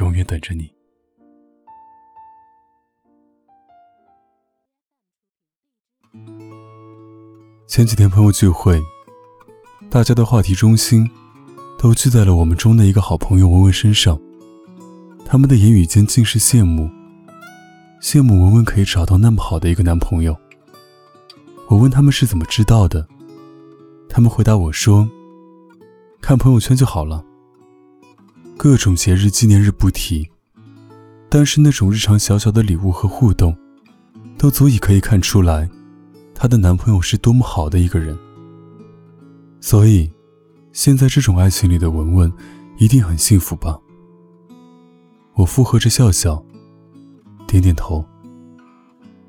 永远等着你。前几天朋友聚会，大家的话题中心都聚在了我们中的一个好朋友文文身上。他们的言语间尽是羡慕，羡慕文文可以找到那么好的一个男朋友。我问他们是怎么知道的，他们回答我说：“看朋友圈就好了。”各种节日纪念日不提，但是那种日常小小的礼物和互动，都足以可以看出来，她的男朋友是多么好的一个人。所以，现在这种爱情里的文文，一定很幸福吧？我附和着笑笑，点点头，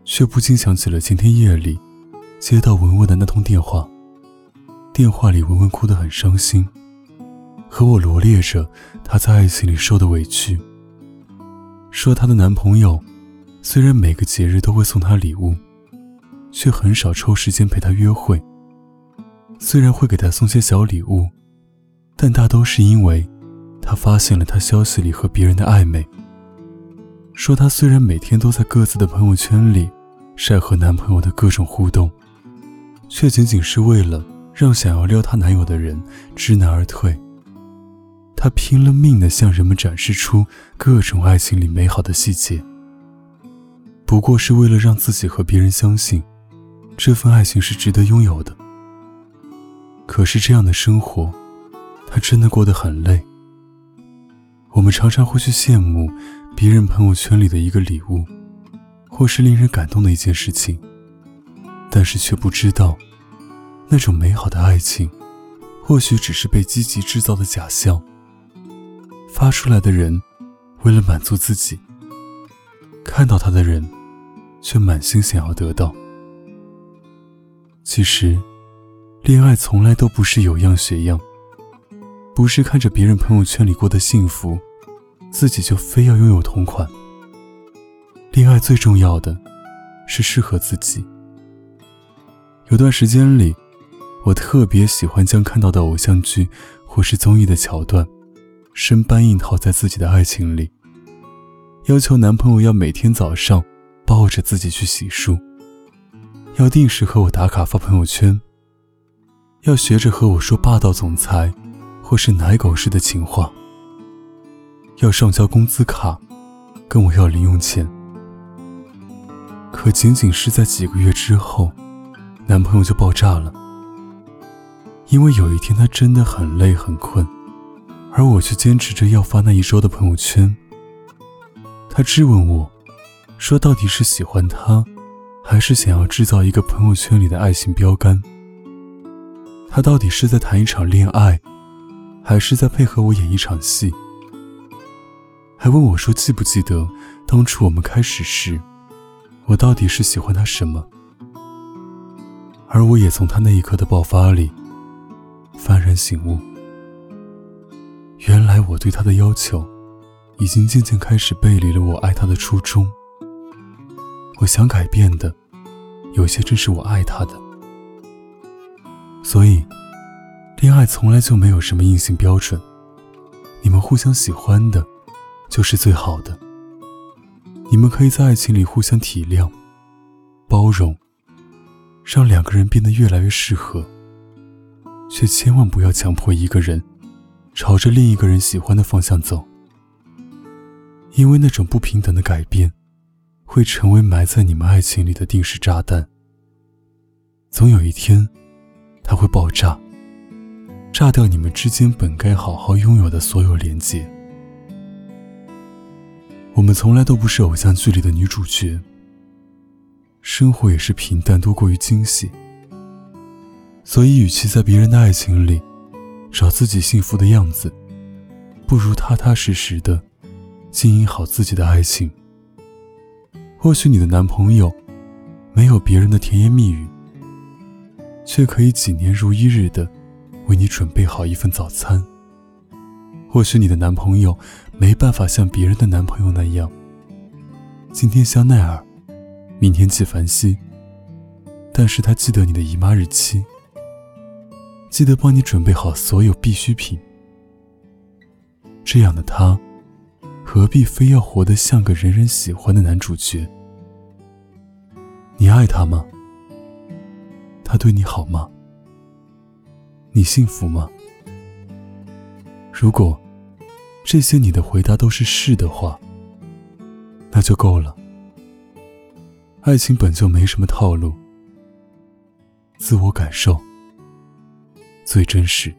却不禁想起了今天夜里接到文文的那通电话。电话里，文文哭得很伤心。和我罗列着她在爱情里受的委屈，说她的男朋友虽然每个节日都会送她礼物，却很少抽时间陪她约会。虽然会给她送些小礼物，但大都是因为他发现了她消息里和别人的暧昧。说她虽然每天都在各自的朋友圈里晒和男朋友的各种互动，却仅仅是为了让想要撩她男友的人知难而退。他拼了命地向人们展示出各种爱情里美好的细节，不过是为了让自己和别人相信，这份爱情是值得拥有的。可是这样的生活，他真的过得很累。我们常常会去羡慕别人朋友圈里的一个礼物，或是令人感动的一件事情，但是却不知道，那种美好的爱情，或许只是被积极制造的假象。发出来的人，为了满足自己；看到他的人，却满心想要得到。其实，恋爱从来都不是有样学样，不是看着别人朋友圈里过得幸福，自己就非要拥有同款。恋爱最重要的，是适合自己。有段时间里，我特别喜欢将看到的偶像剧或是综艺的桥段。生搬硬套在自己的爱情里，要求男朋友要每天早上抱着自己去洗漱，要定时和我打卡发朋友圈，要学着和我说霸道总裁或是奶狗式的情话，要上交工资卡，跟我要零用钱。可仅仅是在几个月之后，男朋友就爆炸了，因为有一天他真的很累很困。而我却坚持着要发那一周的朋友圈。他质问我，说到底是喜欢他，还是想要制造一个朋友圈里的爱情标杆？他到底是在谈一场恋爱，还是在配合我演一场戏？还问我说记不记得当初我们开始时，我到底是喜欢他什么？而我也从他那一刻的爆发里幡然醒悟。原来我对他的要求，已经渐渐开始背离了我爱他的初衷。我想改变的，有些正是我爱他的。所以，恋爱从来就没有什么硬性标准。你们互相喜欢的，就是最好的。你们可以在爱情里互相体谅、包容，让两个人变得越来越适合。却千万不要强迫一个人。朝着另一个人喜欢的方向走，因为那种不平等的改变，会成为埋在你们爱情里的定时炸弹。总有一天，它会爆炸，炸掉你们之间本该好好拥有的所有连接。我们从来都不是偶像剧里的女主角，生活也是平淡多过于惊喜。所以，与其在别人的爱情里，找自己幸福的样子，不如踏踏实实的经营好自己的爱情。或许你的男朋友没有别人的甜言蜜语，却可以几年如一日的为你准备好一份早餐。或许你的男朋友没办法像别人的男朋友那样，今天香奈儿，明天纪梵希，但是他记得你的姨妈日期，记得帮你准备好所有必需品。这样的他，何必非要活得像个人人喜欢的男主角？你爱他吗？他对你好吗？你幸福吗？如果这些你的回答都是是的话，那就够了。爱情本就没什么套路，自我感受最真实。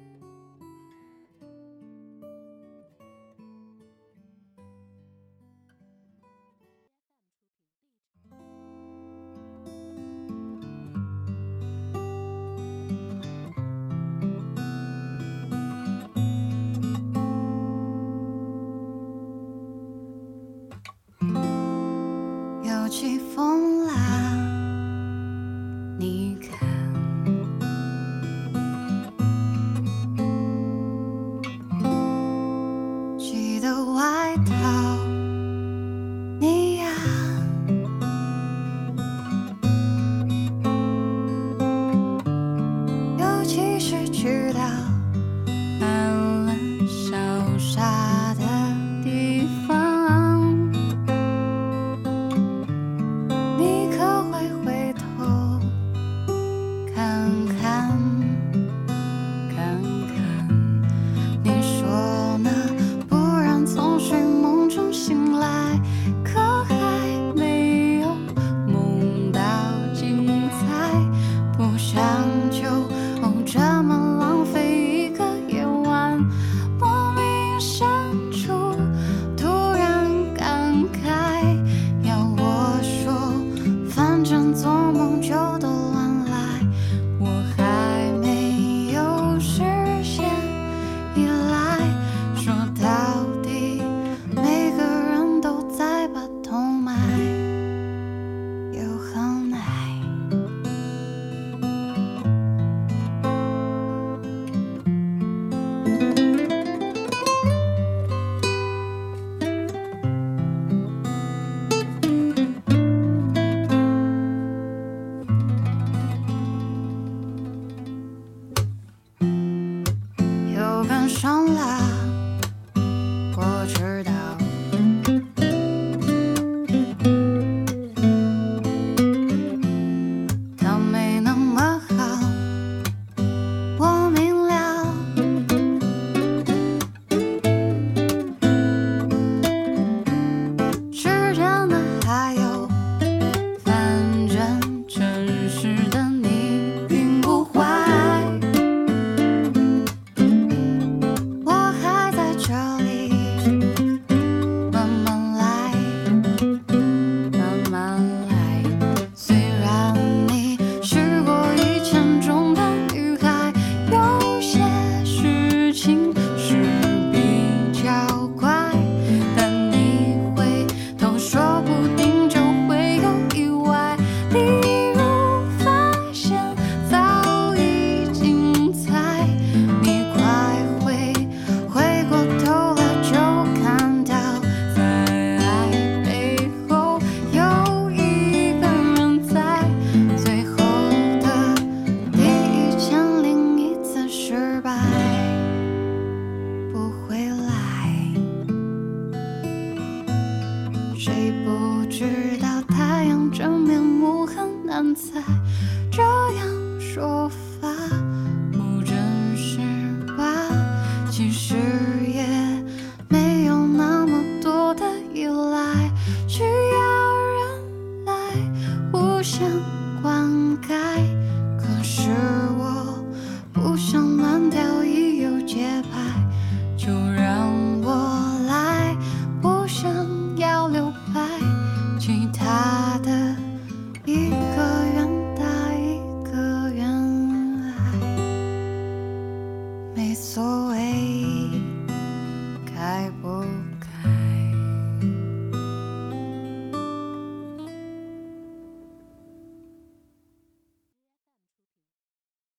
其实知道。现在，这样说。